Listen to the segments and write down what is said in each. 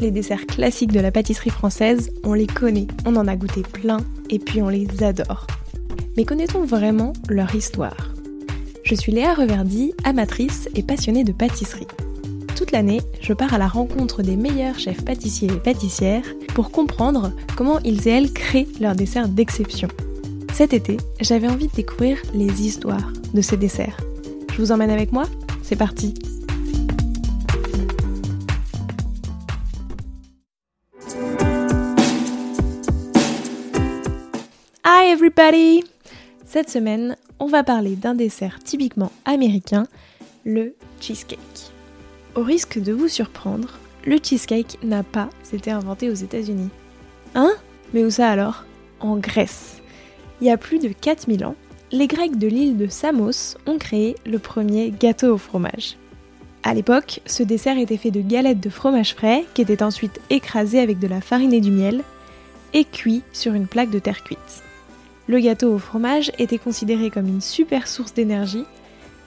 les desserts classiques de la pâtisserie française, on les connaît, on en a goûté plein et puis on les adore. Mais connaît-on vraiment leur histoire? Je suis Léa Reverdy, amatrice et passionnée de pâtisserie. Toute l'année, je pars à la rencontre des meilleurs chefs pâtissiers et pâtissières pour comprendre comment ils et elles créent leurs desserts d'exception. Cet été, j'avais envie de découvrir les histoires de ces desserts. Je vous emmène avec moi? C'est parti Cette semaine, on va parler d'un dessert typiquement américain, le cheesecake. Au risque de vous surprendre, le cheesecake n'a pas été inventé aux États-Unis. Hein? Mais où ça alors? En Grèce. Il y a plus de 4000 ans, les Grecs de l'île de Samos ont créé le premier gâteau au fromage. À l'époque, ce dessert était fait de galettes de fromage frais qui étaient ensuite écrasées avec de la farine et du miel et cuits sur une plaque de terre cuite. Le gâteau au fromage était considéré comme une super source d'énergie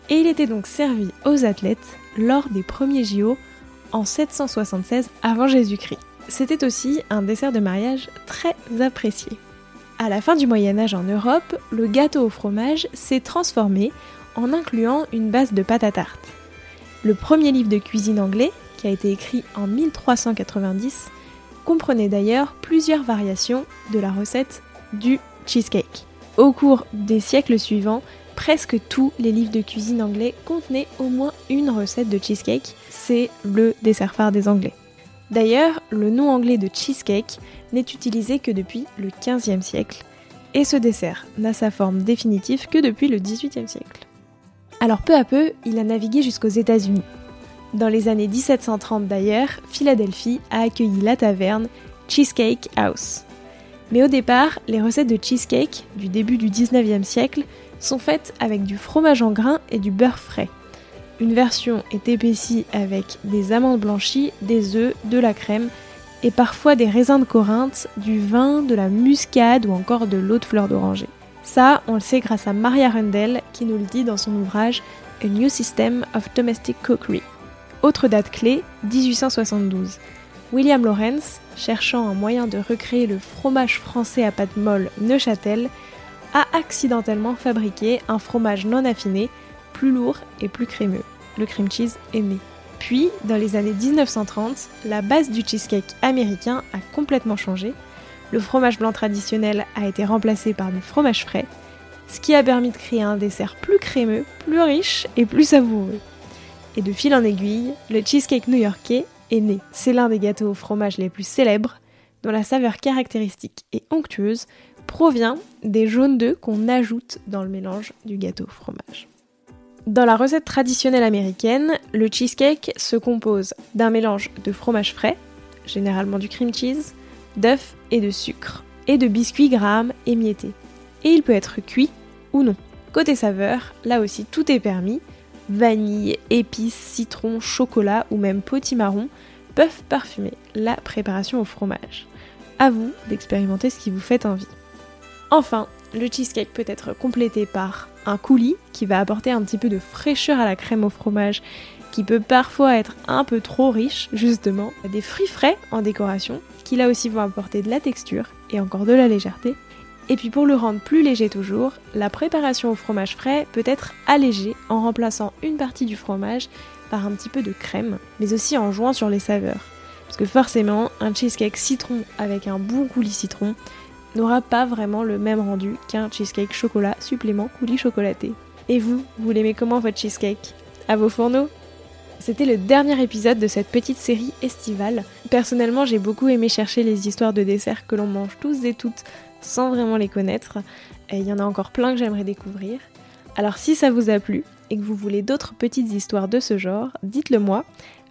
et il était donc servi aux athlètes lors des premiers JO en 776 avant Jésus-Christ. C'était aussi un dessert de mariage très apprécié. À la fin du Moyen Âge en Europe, le gâteau au fromage s'est transformé en incluant une base de pâte à tarte. Le premier livre de cuisine anglais, qui a été écrit en 1390, comprenait d'ailleurs plusieurs variations de la recette du cheesecake. Au cours des siècles suivants, presque tous les livres de cuisine anglais contenaient au moins une recette de cheesecake. C'est le dessert phare des Anglais. D'ailleurs, le nom anglais de cheesecake n'est utilisé que depuis le XVe siècle, et ce dessert n'a sa forme définitive que depuis le XVIIIe siècle. Alors peu à peu, il a navigué jusqu'aux États-Unis. Dans les années 1730 d'ailleurs, Philadelphie a accueilli la taverne Cheesecake House. Mais au départ, les recettes de cheesecake du début du 19e siècle sont faites avec du fromage en grains et du beurre frais. Une version est épaissie avec des amandes blanchies, des œufs, de la crème et parfois des raisins de Corinthe, du vin, de la muscade ou encore de l'eau de fleur d'oranger. Ça, on le sait grâce à Maria Rundell qui nous le dit dans son ouvrage A New System of Domestic Cookery. Autre date clé, 1872. William Lawrence, cherchant un moyen de recréer le fromage français à pâte molle Neuchâtel, a accidentellement fabriqué un fromage non affiné, plus lourd et plus crémeux. Le cream cheese né. Puis, dans les années 1930, la base du cheesecake américain a complètement changé. Le fromage blanc traditionnel a été remplacé par du fromage frais, ce qui a permis de créer un dessert plus crémeux, plus riche et plus savoureux. Et de fil en aiguille, le cheesecake new-yorkais C'est l'un des gâteaux au fromage les plus célèbres, dont la saveur caractéristique et onctueuse provient des jaunes d'œufs qu'on ajoute dans le mélange du gâteau au fromage. Dans la recette traditionnelle américaine, le cheesecake se compose d'un mélange de fromage frais, généralement du cream cheese, d'œufs et de sucre, et de biscuits Graham émiettés. Et il peut être cuit ou non. Côté saveur, là aussi tout est permis, vanille, épices, citron, chocolat ou même potimarron peuvent parfumer la préparation au fromage. À vous d'expérimenter ce qui vous fait envie. Enfin, le cheesecake peut être complété par un coulis qui va apporter un petit peu de fraîcheur à la crème au fromage qui peut parfois être un peu trop riche, justement, des fruits frais en décoration qui là aussi vont apporter de la texture et encore de la légèreté, et puis pour le rendre plus léger toujours, la préparation au fromage frais peut être allégée en remplaçant une partie du fromage par un petit peu de crème, mais aussi en jouant sur les saveurs. Parce que forcément, un cheesecake citron avec un bon coulis citron n'aura pas vraiment le même rendu qu'un cheesecake chocolat supplément coulis chocolaté. Et vous, vous l'aimez comment votre cheesecake? À vos fourneaux? C'était le dernier épisode de cette petite série estivale. Personnellement, j'ai beaucoup aimé chercher les histoires de desserts que l'on mange tous et toutes sans vraiment les connaître. Et il y en a encore plein que j'aimerais découvrir. Alors si ça vous a plu et que vous voulez d'autres petites histoires de ce genre, dites-le moi,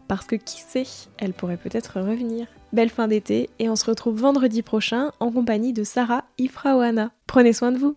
parce que qui sait, elle pourrait peut-être revenir. Belle fin d'été et on se retrouve vendredi prochain en compagnie de Sarah Ifraoana. Prenez soin de vous